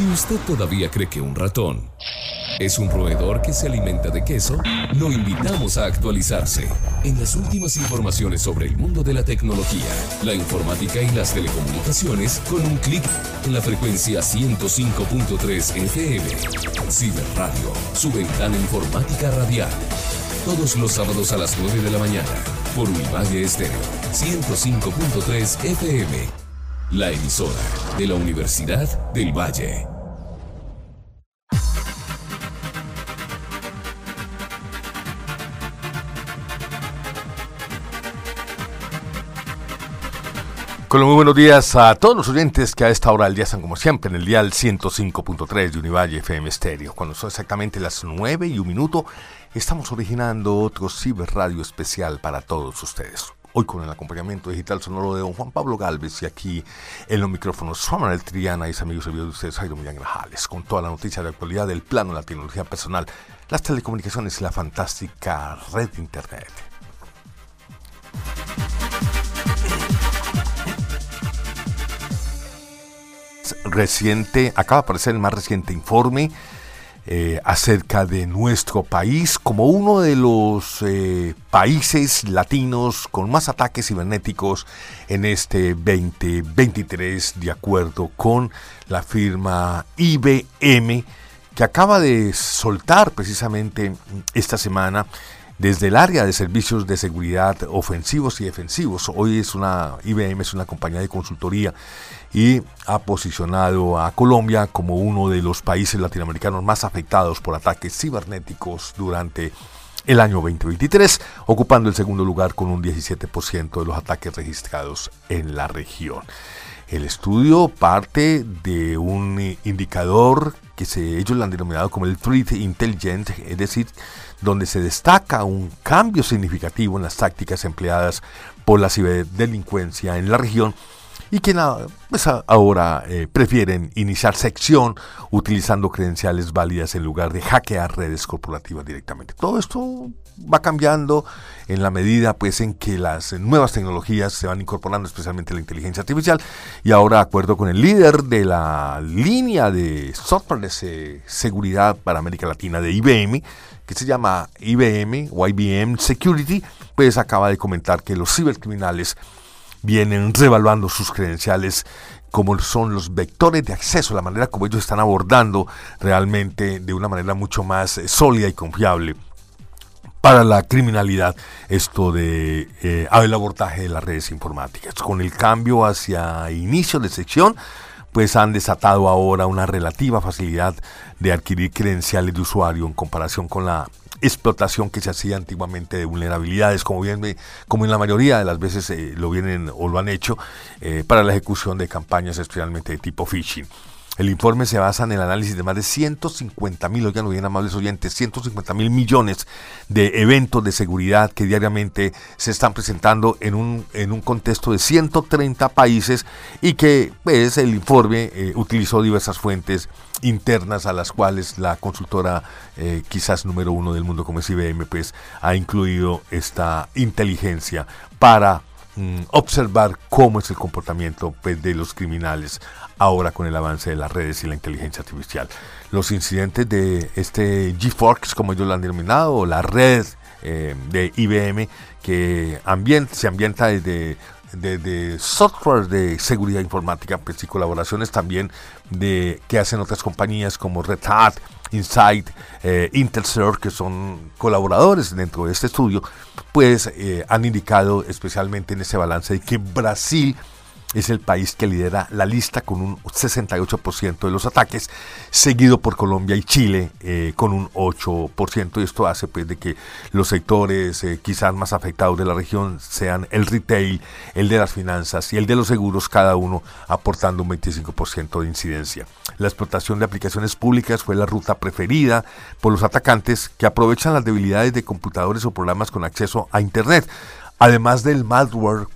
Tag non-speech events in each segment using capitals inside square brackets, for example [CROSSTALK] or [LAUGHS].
Si usted todavía cree que un ratón es un roedor que se alimenta de queso, lo invitamos a actualizarse en las últimas informaciones sobre el mundo de la tecnología, la informática y las telecomunicaciones con un clic en la frecuencia 105.3 FM. Ciberradio, su ventana informática radial. Todos los sábados a las 9 de la mañana por Univalle Estéreo 105.3 FM. La emisora de la Universidad del Valle. Con muy buenos días a todos los oyentes que a esta hora del día están como siempre en el dial 105.3 de Univalle FM Stereo. Cuando son exactamente las 9 y un minuto, estamos originando otro ciberradio especial para todos ustedes. Hoy con el acompañamiento digital sonoro de don Juan Pablo Galvez y aquí en los micrófonos Juan Manuel Triana y amigos y de ustedes Jairo Millán Grajales con toda la noticia de actualidad del plano de la tecnología personal, las telecomunicaciones y la fantástica red de internet. Reciente, acaba de aparecer el más reciente informe eh, acerca de nuestro país como uno de los eh, países latinos con más ataques cibernéticos en este 2023, de acuerdo con la firma IBM, que acaba de soltar precisamente esta semana desde el área de servicios de seguridad ofensivos y defensivos. Hoy es una IBM es una compañía de consultoría y ha posicionado a Colombia como uno de los países latinoamericanos más afectados por ataques cibernéticos durante el año 2023, ocupando el segundo lugar con un 17% de los ataques registrados en la región. El estudio parte de un indicador que se, ellos lo han denominado como el Threat Intelligence, es decir, donde se destaca un cambio significativo en las tácticas empleadas por la ciberdelincuencia en la región y que pues ahora eh, prefieren iniciar sección utilizando credenciales válidas en lugar de hackear redes corporativas directamente. Todo esto va cambiando en la medida pues en que las nuevas tecnologías se van incorporando, especialmente la inteligencia artificial, y ahora de acuerdo con el líder de la línea de software de seguridad para América Latina de IBM, que se llama IBM o IBM Security, pues acaba de comentar que los cibercriminales vienen revaluando sus credenciales como son los vectores de acceso, la manera como ellos están abordando realmente de una manera mucho más eh, sólida y confiable para la criminalidad esto de eh, el abordaje de las redes informáticas. Con el cambio hacia inicio de sección, pues han desatado ahora una relativa facilidad de adquirir credenciales de usuario en comparación con la explotación que se hacía antiguamente de vulnerabilidades, como bien como en la mayoría de las veces eh, lo vienen o lo han hecho eh, para la ejecución de campañas especialmente de tipo phishing. El informe se basa en el análisis de más de 150 mil, oigan bien amables oyentes, 150 mil millones de eventos de seguridad que diariamente se están presentando en un, en un contexto de 130 países y que pues, el informe eh, utilizó diversas fuentes internas a las cuales la consultora eh, quizás número uno del mundo como es IBM pues ha incluido esta inteligencia para mm, observar cómo es el comportamiento pues, de los criminales ahora con el avance de las redes y la inteligencia artificial. Los incidentes de este GeForce, como ellos lo han denominado, o la red eh, de IBM que se ambienta desde de, software de seguridad informática pues, y colaboraciones también de que hacen otras compañías como Red Hat, Insight, eh, que son colaboradores dentro de este estudio, pues eh, han indicado especialmente en ese balance de que Brasil es el país que lidera la lista con un 68% de los ataques, seguido por Colombia y Chile eh, con un 8%. Y esto hace pues de que los sectores eh, quizás más afectados de la región sean el retail, el de las finanzas y el de los seguros, cada uno aportando un 25% de incidencia. La explotación de aplicaciones públicas fue la ruta preferida por los atacantes que aprovechan las debilidades de computadores o programas con acceso a Internet, además del malware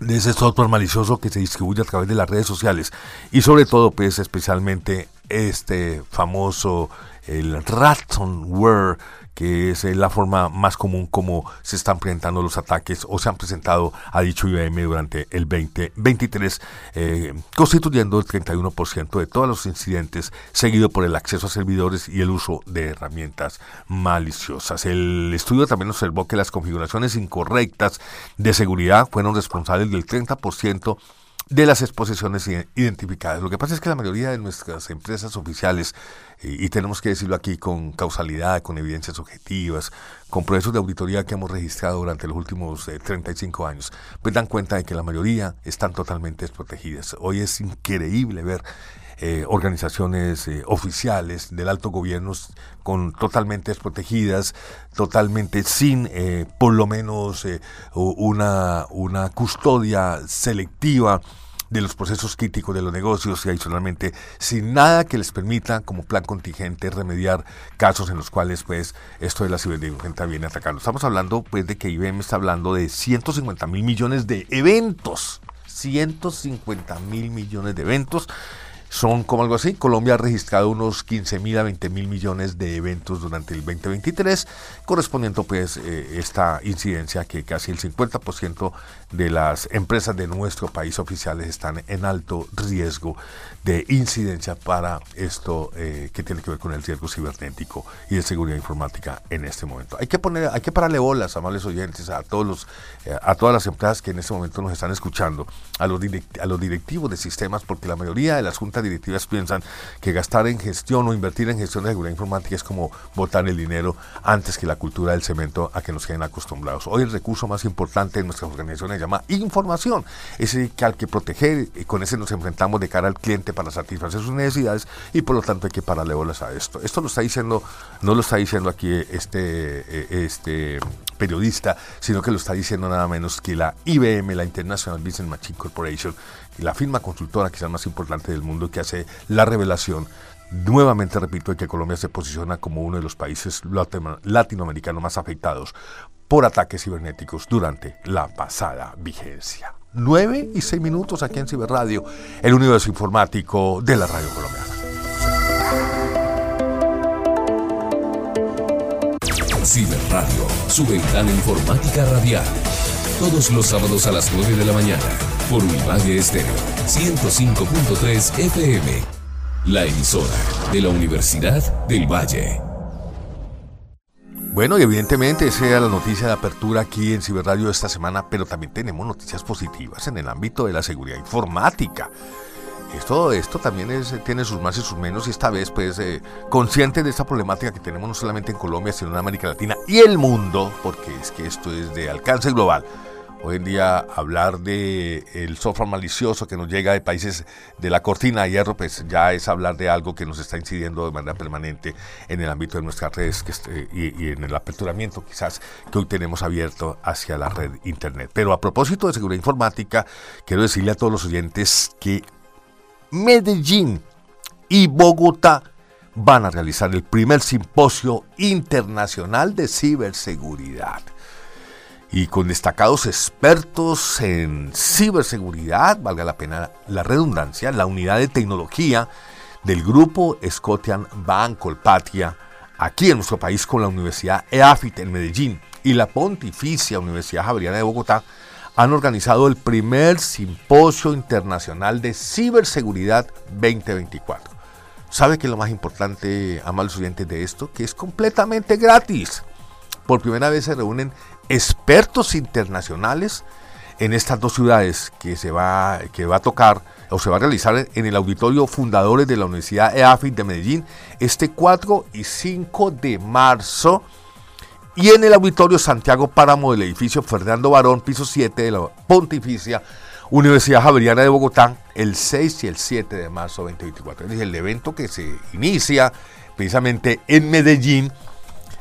de ese software malicioso que se distribuye a través de las redes sociales. Y sobre todo pues especialmente este famoso, el ransomware, que es eh, la forma más común como se están presentando los ataques o se han presentado, a dicho IBM, durante el 2023, eh, constituyendo el 31% de todos los incidentes, seguido por el acceso a servidores y el uso de herramientas maliciosas. El estudio también observó que las configuraciones incorrectas de seguridad fueron responsables del 30% de las exposiciones identificadas. Lo que pasa es que la mayoría de nuestras empresas oficiales, y, tenemos que decirlo aquí con causalidad, con evidencias objetivas, con procesos de auditoría que hemos registrado durante los últimos 35 eh, años, pues dan cuenta de que la mayoría están totalmente desprotegidas. Hoy es increíble ver eh, organizaciones eh, oficiales del alto gobierno con totalmente desprotegidas, totalmente sin por lo menos una, una custodia selectiva de los procesos críticos de los negocios y adicionalmente sin nada que les permita como plan contingente remediar casos en los cuales pues esto de la ciberdelincuencia viene atacando. Estamos hablando pues de que IBM está hablando de 150 mil millones de eventos. 150 mil millones de eventos son como algo así. Colombia ha registrado unos 15 mil a 20 mil millones de eventos durante el 2023, correspondiendo pues eh, esta incidencia que casi el 50% de las empresas de nuestro país oficiales están en alto riesgo de incidencia para esto eh, que tiene que ver con el riesgo cibernético y de seguridad informática en este momento. Hay que poner, hay que pararle bolas, amables oyentes, a todos los, eh, a todas las empresas que en este momento nos están escuchando, a los, a los directivos de sistemas, porque la mayoría de las juntas directivas piensan que gastar en gestión o invertir en gestión de seguridad informática es como botar el dinero antes que la cultura del cemento a que nos queden acostumbrados. Hoy el recurso más importante en nuestras organizaciones se llama información, ese que al que proteger y con ese nos enfrentamos de cara al cliente para satisfacer sus necesidades y por lo tanto hay que pararle bolas a esto. Esto lo está diciendo, no lo está diciendo aquí este, eh, este periodista, sino que lo está diciendo nada menos que la IBM, la International Business Machine Corporation, la firma consultora quizás más importante del mundo que hace la revelación nuevamente repito, que Colombia se posiciona como uno de los países latinoamericanos más afectados por ataques cibernéticos durante la pasada vigencia. 9 y 6 minutos aquí en Ciberradio, el universo informático de la radio colombiana. Ciberradio, su ventana informática radial. Todos los sábados a las 9 de la mañana, por Univalle Estéreo, 105.3 FM. La emisora de la Universidad del Valle. Bueno, y evidentemente esa era la noticia de apertura aquí en Ciberradio esta semana, pero también tenemos noticias positivas en el ámbito de la seguridad informática. Esto, esto también tiene sus más y sus menos y esta vez pues eh, consciente de esta problemática que tenemos no solamente en Colombia, sino en América Latina y el mundo, porque es que esto es de alcance global. Hoy en día hablar de el software malicioso que nos llega de países de la cortina de hierro, pues ya es hablar de algo que nos está incidiendo de manera permanente en el ámbito de nuestras redes este, y, en el aperturamiento quizás que hoy tenemos abierto hacia la red internet. Pero a propósito de seguridad informática, quiero decirle a todos los oyentes que Medellín y Bogotá van a realizar el primer simposio internacional de ciberseguridad y con destacados expertos en ciberseguridad, valga la pena la redundancia, la unidad de tecnología del grupo Scotian Bank Colpatia, aquí en nuestro país con la Universidad EAFIT en Medellín y la Pontificia Universidad Javeriana de Bogotá, han organizado el primer simposio internacional de ciberseguridad 2024. ¿Sabe qué es lo más importante, amables estudiantes, de esto? Que es completamente gratis. Por primera vez se reúnen expertos internacionales en estas dos ciudades que se va, que va a tocar o se va a realizar en el auditorio Fundadores de la Universidad EAFIT de Medellín este 4 y 5 de marzo y en el auditorio Santiago Páramo del edificio Fernando Barón, piso 7 de la Pontificia Universidad Javeriana de Bogotá el 6 y el 7 de marzo 2024. Es el evento que se inicia precisamente en Medellín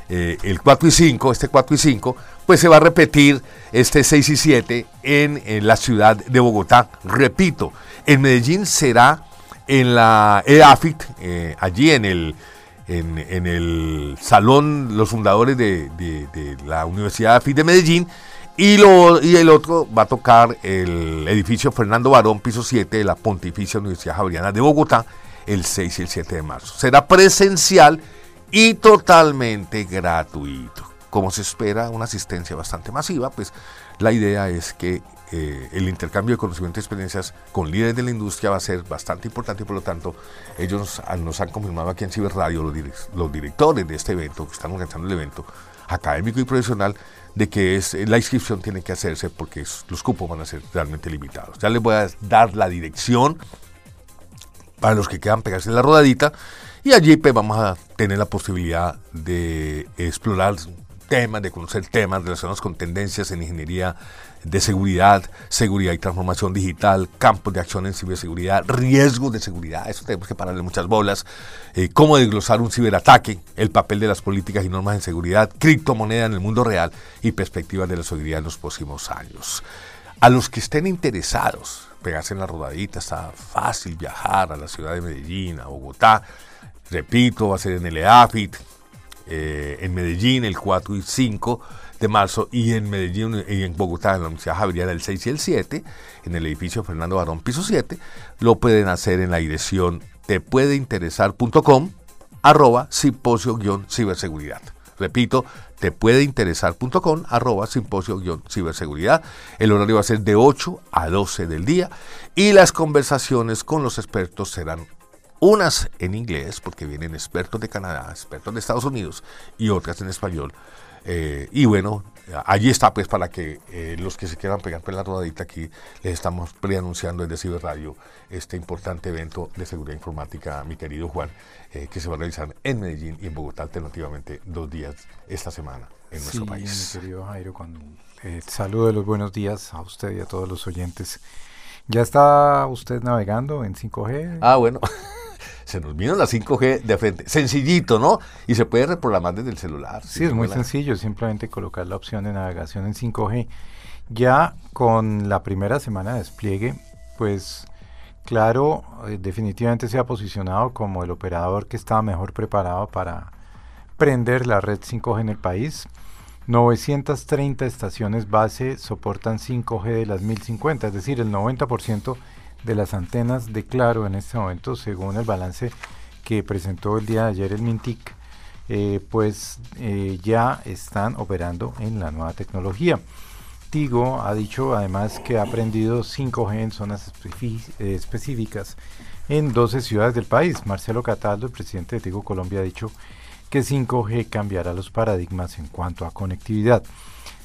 eh, el 4 y 5, este 4 y 5, pues se va a repetir este 6 y 7 en, la ciudad de Bogotá. Repito, en Medellín será en la EAFIT, eh, allí en el, en, el salón, los fundadores de, la Universidad EAFIT de Medellín, y el otro va a tocar el edificio Fernando Barón, piso 7 de la Pontificia Universidad Javeriana de Bogotá, el 6 y el 7 de marzo. Será presencial y totalmente gratuito. Como se espera una asistencia bastante masiva, pues la idea es que eh, el intercambio de conocimientos y experiencias con líderes de la industria va a ser bastante importante y por lo tanto ellos nos han confirmado aquí en Ciberradio, los, los directores de este evento, que están organizando el evento académico y profesional, de que es, la inscripción tiene que hacerse porque los cupos van a ser realmente limitados. Ya les voy a dar la dirección para los que quieran pegarse en la rodadita y allí pues, vamos a tener la posibilidad de explorar temas, de conocer temas relacionados con tendencias en ingeniería de seguridad, seguridad y transformación digital, campos de acción en ciberseguridad, riesgos de seguridad, eso tenemos que pararle muchas bolas, eh, cómo desglosar un ciberataque, el papel de las políticas y normas en seguridad, criptomoneda en el mundo real y perspectivas de la seguridad en los próximos años. A los que estén interesados, pegarse en la rodadita, está fácil viajar a la ciudad de Medellín, a Bogotá, repito, va a ser en el EAFIT, eh, en Medellín el 4 y 5 de marzo y en Medellín y en Bogotá, en la Universidad Javeriana el 6 y el 7, en el edificio Fernando Barón, piso 7, lo pueden hacer en la dirección tepuedeinteresar.com arroba simposio-ciberseguridad. Repito, tepuedeinteresar.com arroba simposio-ciberseguridad. El horario va a ser de 8 a 12 del día y las conversaciones con los expertos serán unas en inglés, porque vienen expertos de Canadá, expertos de Estados Unidos, y otras en español. Eh, y bueno, allí está pues para que eh, los que se quieran pegar por la rodadita aquí, les estamos preanunciando desde Ciber Radio este importante evento de seguridad informática, mi querido Juan, eh, que se va a realizar en Medellín y en Bogotá alternativamente dos días esta semana en nuestro país. Mi querido Jairo, con, saludo de los buenos días a usted y a todos los oyentes. ¿Ya está usted navegando en 5G? Ah, bueno. [LAUGHS] se nos vino la 5G de frente. Sencillito, ¿no? Y se puede reprogramar desde el celular. Sí, es muy sencillo, simplemente colocar la opción de navegación en 5G. Ya con la primera semana de despliegue, pues claro, eh, definitivamente se ha posicionado como el operador que estaba mejor preparado para prender la red 5G en el país. 930 estaciones base soportan 5G de las 1050, es decir, el 90% de las antenas de Claro en este momento, según el balance que presentó el día de ayer el Mintic, eh, pues eh, ya están operando en la nueva tecnología. Tigo ha dicho además que ha aprendido 5G en zonas específicas en 12 ciudades del país. Marcelo Cataldo, el presidente de Tigo Colombia, ha dicho que 5G cambiará los paradigmas en cuanto a conectividad.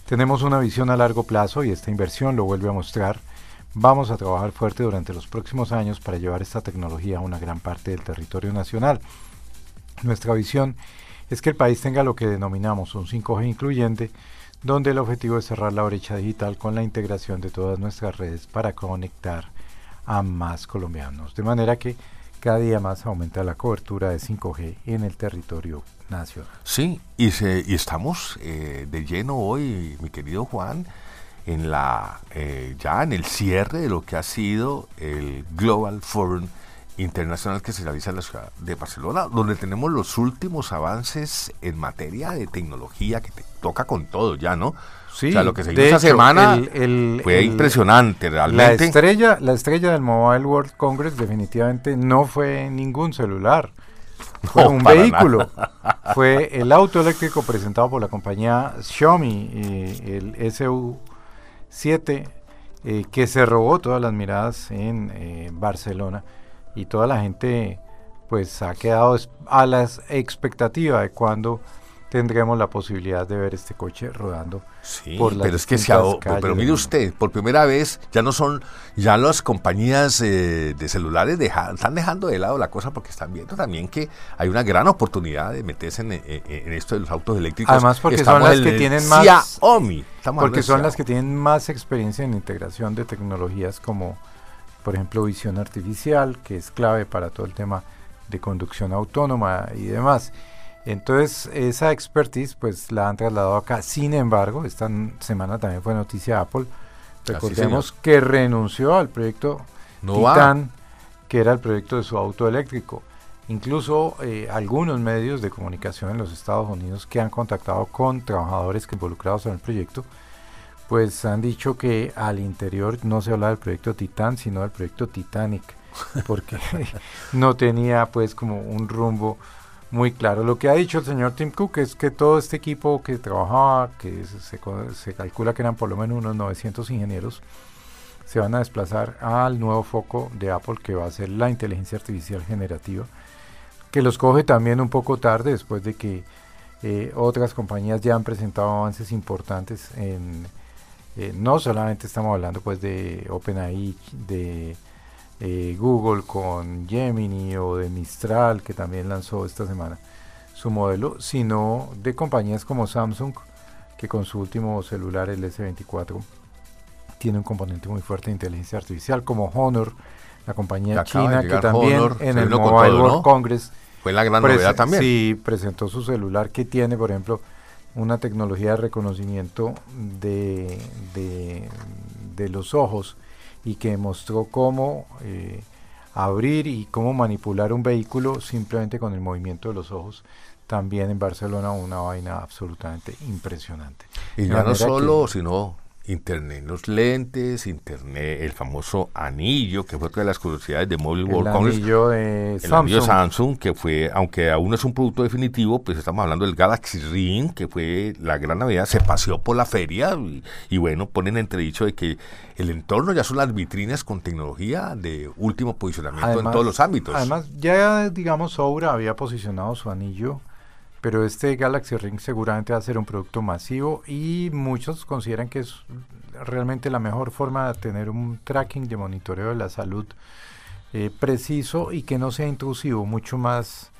Tenemos una visión a largo plazo y esta inversión lo vuelve a mostrar Vamos a trabajar fuerte durante los próximos años para llevar esta tecnología a una gran parte del territorio nacional. Nuestra visión es que el país tenga lo que denominamos un 5G incluyente, donde el objetivo es cerrar la brecha digital con la integración de todas nuestras redes para conectar a más colombianos, de manera que cada día más aumenta la cobertura de 5G en el territorio nacional. Sí, y, y estamos eh, de lleno hoy, mi querido Juan, en la, eh, ya en el cierre de lo que ha sido el Global Forum Internacional que se realiza en la ciudad de Barcelona, donde tenemos los últimos avances en materia de tecnología que te toca con todo ya, ¿no? Sí, o sea, lo que se hizo esa semana fue impresionante realmente. La estrella, la estrella del Mobile World Congress definitivamente no fue ningún celular. [LAUGHS] Fue un vehículo. Fue el auto eléctrico presentado por la compañía Xiaomi, el SU 7, eh, que se robó todas las miradas en eh, Barcelona y toda la gente pues ha quedado a la expectativa de cuando tendremos la posibilidad de ver este coche rodando sí, por las pero es que se pero mire usted por primera vez ya no son ya las compañías eh, de celulares están dejando de lado la cosa porque están viendo también que hay una gran oportunidad de meterse en, esto de los autos eléctricos. Además porque son las que tienen más porque son las que tienen más experiencia en integración de tecnologías como por ejemplo visión artificial que es clave para todo el tema de conducción autónoma y demás entonces, esa expertise pues la han trasladado acá. Sin embargo, esta semana también fue noticia Apple. Recordemos que renunció al proyecto Titan, que era el proyecto de su auto eléctrico. Incluso eh, algunos medios de comunicación en los Estados Unidos que han contactado con trabajadores que involucrados en el proyecto, pues han dicho que al interior no se habla del proyecto Titan, sino del proyecto Titanic porque [LAUGHS] [LAUGHS] no tenía pues como un rumbo muy claro. Lo que ha dicho el señor Tim Cook es que todo este equipo que trabajaba, que se, se calcula que eran por lo menos unos 900 ingenieros, se van a desplazar al nuevo foco de Apple que va a ser la inteligencia artificial generativa, que los coge también un poco tarde después de que eh, otras compañías ya han presentado avances importantes en, eh, no solamente estamos hablando pues de OpenAI, de eh, Google con Gemini o de Mistral que también lanzó esta semana su modelo, sino de compañías como Samsung que con su último celular el S24 tiene un componente muy fuerte de inteligencia artificial, como Honor, la compañía china, que también en el Mobile World Congress fue la gran novedad también. Sí, presentó su celular que tiene, por ejemplo, una tecnología de reconocimiento de, de, los ojos y que mostró cómo eh, abrir y cómo manipular un vehículo simplemente con el movimiento de los ojos. También en Barcelona una vaina absolutamente impresionante. Y ya no solo, sino Internet los lentes, Internet, el famoso anillo, que fue otra de las curiosidades de Mobile World el Anillo de el anillo Samsung, que fue, aunque aún no es un producto definitivo, pues estamos hablando del Galaxy Ring, que fue la gran novedad, se paseó por la feria y, bueno, ponen entredicho de que el entorno ya son las vitrinas con tecnología de último posicionamiento en todos los ámbitos. Además, ya digamos, Soura había posicionado su anillo pero este Galaxy Ring seguramente va a ser un producto masivo y muchos consideran que es realmente la mejor forma de tener un tracking de monitoreo de la salud eh, preciso y que no sea intrusivo, mucho más,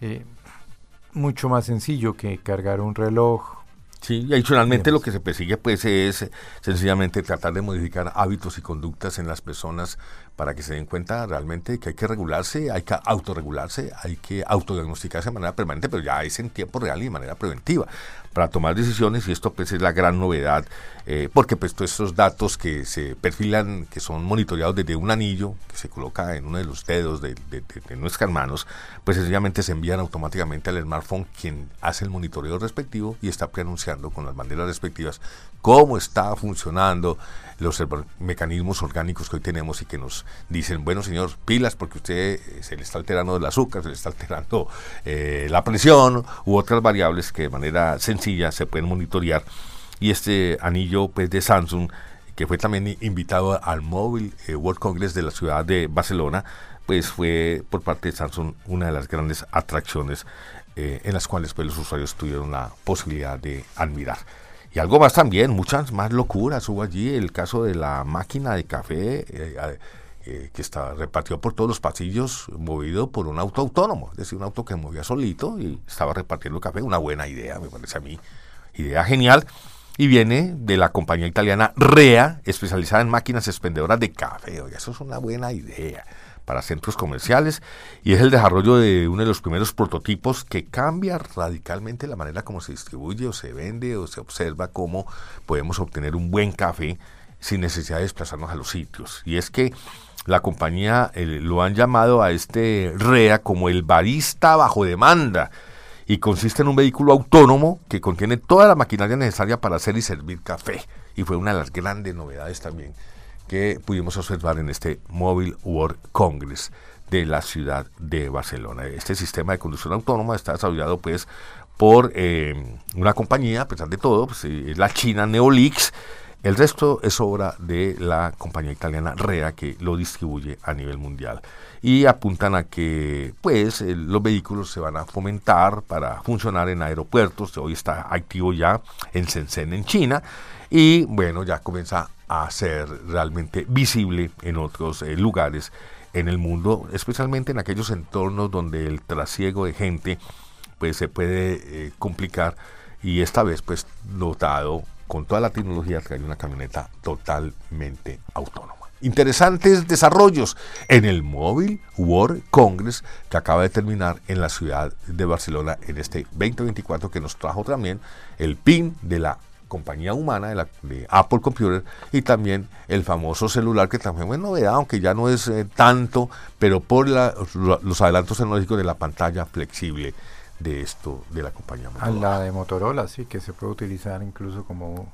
eh, mucho más sencillo que cargar un reloj. Sí, y adicionalmente lo que se persigue pues es sencillamente tratar de modificar hábitos y conductas en las personas para que se den cuenta realmente que hay que regularse, hay que autorregularse, hay que autodiagnosticarse de manera permanente, pero ya es en tiempo real y de manera preventiva para tomar decisiones y esto pues es la gran novedad eh, porque pues todos estos datos que se perfilan, que son monitoreados desde un anillo que se coloca en uno de los dedos de, nuestras manos, pues sencillamente se envían automáticamente al smartphone quien hace el monitoreo respectivo y está con las banderas respectivas cómo está funcionando los mecanismos orgánicos que hoy tenemos y que nos dicen, bueno señor, pilas porque usted eh, se le está alterando el azúcar, se le está alterando eh, la presión u otras variables que de manera sencilla se pueden monitorear. Y este anillo pues, de Samsung, que fue también invitado al Mobile eh, World Congress de la ciudad de Barcelona, pues fue por parte de Samsung una de las grandes atracciones en las cuales pues, los usuarios tuvieron la posibilidad de admirar. Y algo más también, muchas más locuras hubo allí, el caso de la máquina de café eh, eh, que está repartido por todos los pasillos, movido por un auto autónomo, es decir, un auto que movía solito y estaba repartiendo café, una buena idea, me parece a mí, idea genial, y viene de la compañía italiana REA, especializada en máquinas expendedoras de café, oiga, eso es una buena idea para centros comerciales y es el desarrollo de uno de los primeros prototipos que cambia radicalmente la manera como se distribuye o se vende o se observa cómo podemos obtener un buen café sin necesidad de desplazarnos a los sitios. Y es que la compañía lo han llamado a este REA como el barista bajo demanda y consiste en un vehículo autónomo que contiene toda la maquinaria necesaria para hacer y servir café. Y fue una de las grandes novedades también que pudimos observar en este Mobile World Congress de la ciudad de Barcelona. Este sistema de conducción autónoma está desarrollado pues por eh, una compañía, a pesar de todo, pues, eh, es la china Neolix. El resto es obra de la compañía italiana REA que lo distribuye a nivel mundial. Y apuntan a que pues eh, los vehículos se van a fomentar para funcionar en aeropuertos. Hoy está activo ya en Shenzhen, en China. Y bueno, ya comienza a ser realmente visible en otros eh, lugares en el mundo, especialmente en aquellos entornos donde el trasiego de gente pues se puede eh, complicar y esta vez pues dotado con toda la tecnología hay una camioneta totalmente autónoma. Interesantes desarrollos en el Mobile World Congress que acaba de terminar en la ciudad de Barcelona en este 2024 que nos trajo también el PIN de la compañía humana de, la, de Apple Computer y también el famoso celular que también es novedad, aunque ya no es eh, tanto, pero por los adelantos tecnológicos de la pantalla flexible de esto de la compañía Motorola. La de Motorola, sí, que se puede utilizar incluso como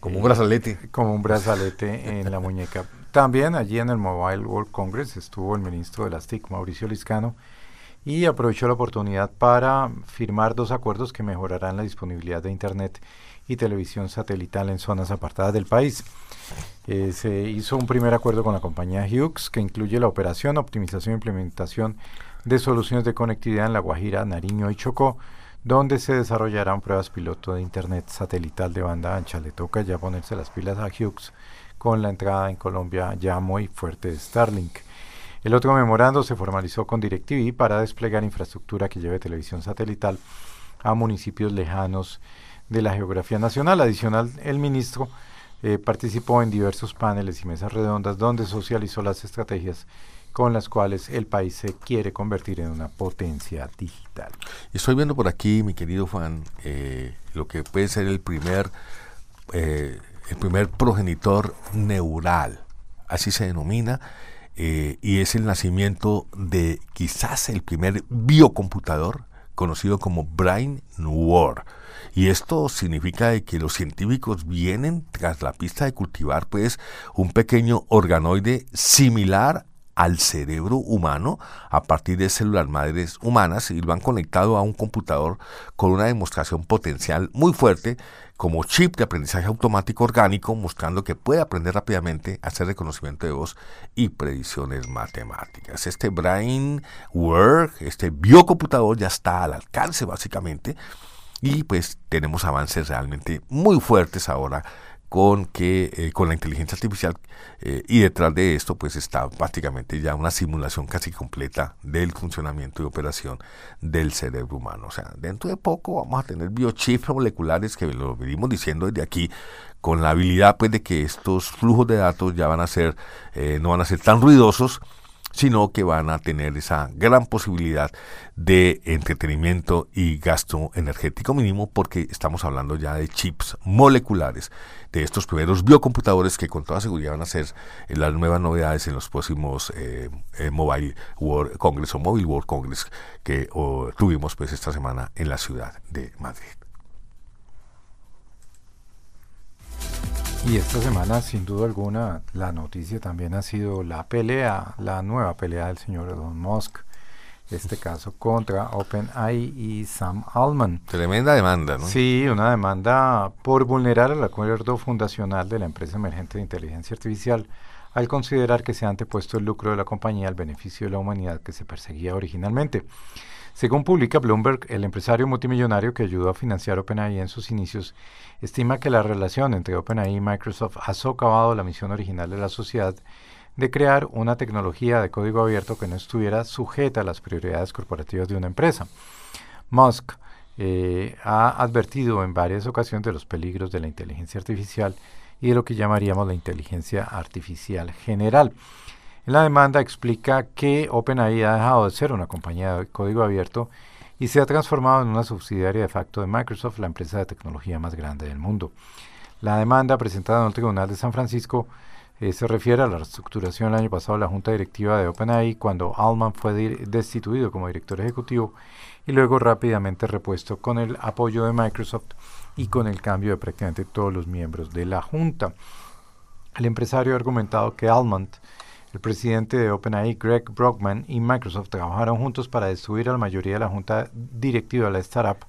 como un brazalete. Como un brazalete en la muñeca. También allí en el Mobile World Congress estuvo el ministro de las TIC, Mauricio Liscano, y aprovechó la oportunidad para firmar dos acuerdos que mejorarán la disponibilidad de Internet y televisión satelital en zonas apartadas del país. Eh, se hizo un primer acuerdo con la compañía Hughes que incluye la operación, optimización e implementación de soluciones de conectividad en La Guajira, Nariño y Chocó, donde se desarrollarán pruebas piloto de Internet satelital de banda ancha. Le toca ya ponerse las pilas a Hughes con la entrada en Colombia ya muy fuerte de Starlink. El otro memorando se formalizó con DirecTV para desplegar infraestructura que lleve televisión satelital a municipios lejanos de la geografía nacional. Adicional, el ministro eh, participó en diversos paneles y mesas redondas donde socializó las estrategias con las cuales el país se quiere convertir en una potencia digital. Estoy viendo por aquí, mi querido Juan, eh, lo que puede ser el primer, eh, el primer progenitor neural, así se denomina, y es el nacimiento de quizás el primer biocomputador conocido como Brain Noir. Y esto significa que los científicos vienen tras la pista de cultivar pues un pequeño organoide similar al cerebro humano a partir de células madres humanas y lo han conectado a un computador con una demostración potencial muy fuerte como chip de aprendizaje automático orgánico, mostrando que puede aprender rápidamente, hacer reconocimiento de voz y predicciones matemáticas. Este Brain Work, este biocomputador ya está al alcance básicamente y pues tenemos avances realmente muy fuertes ahora con que eh, con la inteligencia artificial eh, y detrás de esto pues está prácticamente ya una simulación casi completa del funcionamiento y operación del cerebro humano. O sea, dentro de poco vamos a tener biochips moleculares que lo venimos diciendo desde aquí con la habilidad pues de que estos flujos de datos ya van a ser eh, no van a ser tan ruidosos sino que van a tener esa gran posibilidad de entretenimiento y gasto energético mínimo porque estamos hablando ya de chips moleculares, de estos primeros biocomputadores que con toda seguridad van a ser eh, las nuevas novedades en los próximos eh, eh, Mobile World Congress o Mobile World Congress que tuvimos pues esta semana en la ciudad de Madrid. Y esta semana, sin duda alguna, la noticia también ha sido la pelea, la nueva pelea del señor Elon Musk, este caso contra OpenAI y Sam Altman. Tremenda demanda, ¿no? Sí, una demanda por vulnerar el acuerdo fundacional de la empresa emergente de inteligencia artificial al considerar que se ha antepuesto el lucro de la compañía al beneficio de la humanidad que se perseguía originalmente. Según publica Bloomberg, el empresario multimillonario que ayudó a financiar OpenAI en sus inicios estima que la relación entre OpenAI y Microsoft ha socavado la misión original de la sociedad de crear una tecnología de código abierto que no estuviera sujeta a las prioridades corporativas de una empresa. Musk eh, ha advertido en varias ocasiones de los peligros de la inteligencia artificial y de lo que llamaríamos la inteligencia artificial general. La demanda explica que OpenAI ha dejado de ser una compañía de código abierto y se ha transformado en una subsidiaria de facto de Microsoft, la empresa de tecnología más grande del mundo. La demanda presentada en el Tribunal de San Francisco eh, se refiere a la reestructuración el año pasado de la junta directiva de OpenAI cuando Altman fue destituido como director ejecutivo y luego rápidamente repuesto con el apoyo de Microsoft y con el cambio de prácticamente todos los miembros de la junta. El empresario ha argumentado que Altman el presidente de OpenAI, Greg Brockman, y Microsoft trabajaron juntos para destruir a la mayoría de la junta directiva de la startup,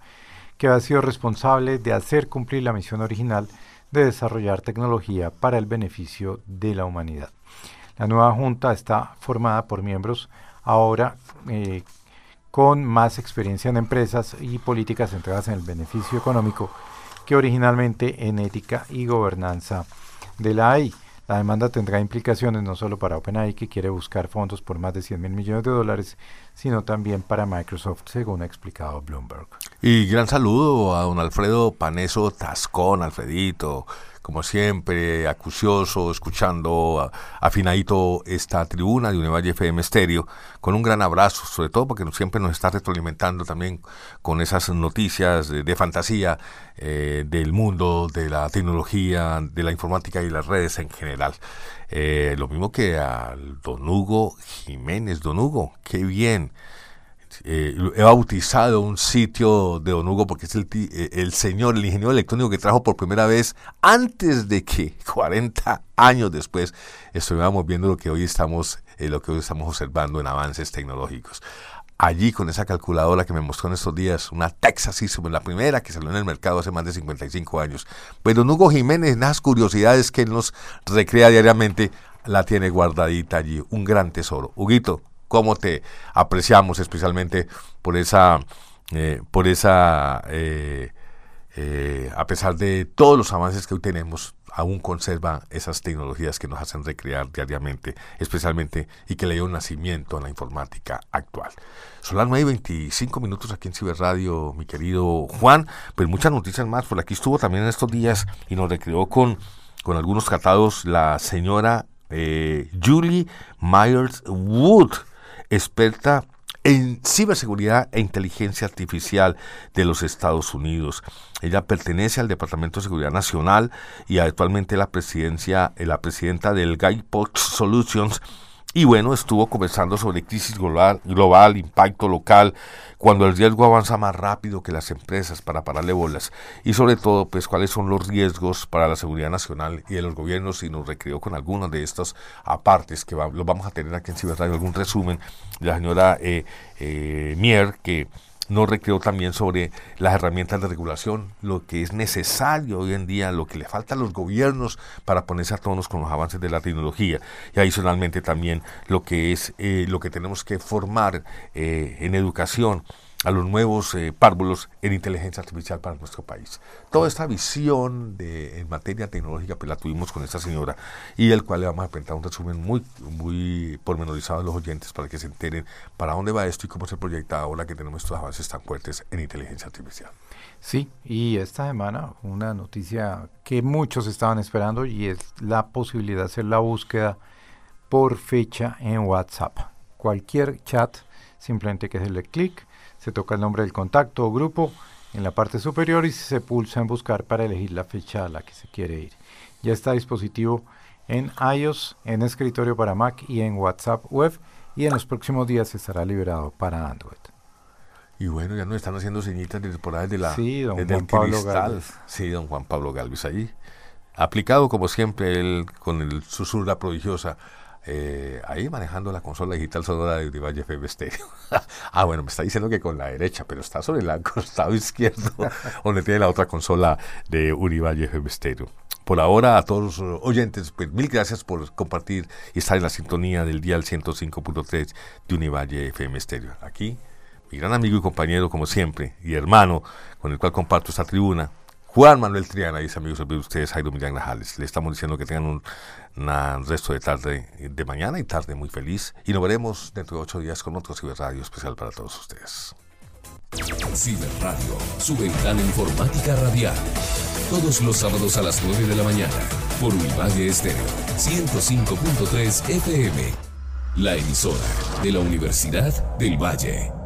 que ha sido responsable de hacer cumplir la misión original de desarrollar tecnología para el beneficio de la humanidad. La nueva junta está formada por miembros ahora eh, con más experiencia en empresas y políticas centradas en el beneficio económico que originalmente en ética y gobernanza de la AI. La demanda tendrá implicaciones no solo para OpenAI, que quiere buscar fondos por más de 100 mil millones de dólares, sino también para Microsoft, según ha explicado Bloomberg. Y gran saludo a don Alfredo Paneso Tascón, Alfredito, como siempre, acucioso, escuchando afinadito esta tribuna de Univalle FM Estéreo, con un gran abrazo, sobre todo porque siempre nos está retroalimentando también con esas noticias de, fantasía eh, del mundo, de la tecnología, de la informática y las redes en general. Eh, lo mismo que al don Hugo Jiménez, don Hugo, qué bien eh, he bautizado un sitio de Don Hugo porque es el, eh, el, señor, el ingeniero electrónico que trajo por primera vez antes de que [LAUGHS] 40 años después estuviéramos viendo lo que hoy estamos, eh, lo que hoy estamos observando en avances tecnológicos. Allí con esa calculadora que me mostró en estos días, una Texas Instruments, la primera que salió en el mercado hace más de 55 años. Pues don Hugo Jiménez, las curiosidades que él nos recrea diariamente, la tiene guardadita allí, un gran tesoro. Huguito, cómo te apreciamos especialmente por esa, eh, por esa, eh, eh, a pesar de todos los avances que hoy tenemos, aún conserva esas tecnologías que nos hacen recrear diariamente, especialmente y que le dio nacimiento a la informática actual. Son las 9 y 25 minutos aquí en Ciberradio, mi querido Juan, pues muchas noticias más, por aquí estuvo también en estos días y nos recreó con, con algunos tratados la señora Julie Myers Wood, experta en ciberseguridad e inteligencia artificial de los Estados Unidos. Ella pertenece al Departamento de Seguridad Nacional y actualmente la presidencia, la presidenta del Guidepost Solutions y bueno, estuvo conversando sobre crisis global, global, impacto local, cuando el riesgo avanza más rápido que las empresas para pararle bolas. Y sobre todo, pues, cuáles son los riesgos para la seguridad nacional y de los gobiernos. Y nos recreó con algunos de estos apartes que los vamos a tener aquí en Ciberradio, algún resumen de la señora eh, eh, Mier, que nos recreó también sobre las herramientas de regulación, lo que es necesario hoy en día, lo que le falta a los gobiernos para ponerse a tonos con los avances de la tecnología. Y adicionalmente también lo que es eh, lo que tenemos que formar eh, en educación a los nuevos eh, párvulos en inteligencia artificial para nuestro país. Toda esta visión de, en materia tecnológica pues la tuvimos con esta señora y el cual le vamos a presentar un resumen muy, muy pormenorizado a los oyentes para que se enteren para dónde va esto y cómo se proyecta ahora que tenemos estos avances tan fuertes en inteligencia artificial. Sí, y esta semana una noticia que muchos estaban esperando y es la posibilidad de hacer la búsqueda por fecha en WhatsApp. Cualquier chat, simplemente que hacerle clic se toca el nombre del contacto o grupo en la parte superior y se pulsa en buscar para elegir la fecha a la que se quiere ir. Ya está dispositivo en iOS, en escritorio para Mac y en WhatsApp web y en los próximos días estará liberado para Android. Y bueno, ya nos están haciendo señitas de temporada de la sí, don Juan Pablo Galvez. Sí, don Juan Pablo Galvez allí. Aplicado como siempre él con el susurra prodigiosa eh, ahí manejando la consola digital sonora de Urivalle FM Stereo. [LAUGHS] ah, bueno, me está diciendo que con la derecha, pero está sobre el [LAUGHS] costado izquierdo, [LAUGHS] donde tiene la otra consola de Urivalle FM Stereo. Por ahora, a todos los oyentes, pues mil gracias por compartir y estar en la sintonía del día 105.3 de Univalle FM Stereo. Aquí, mi gran amigo y compañero, como siempre, y hermano, con el cual comparto esta tribuna, Juan Manuel Triana dice, amigos de ustedes, Jairo Millán Grajales. Le estamos diciendo que tengan un, resto de tarde, de mañana y tarde muy feliz. Y nos veremos dentro de ocho días con otro Ciberradio especial para todos ustedes. Ciberradio, su ventana informática radial. Todos los sábados a las 9 de la mañana por Univalle Estéreo 105.3 FM. La emisora de la Universidad del Valle.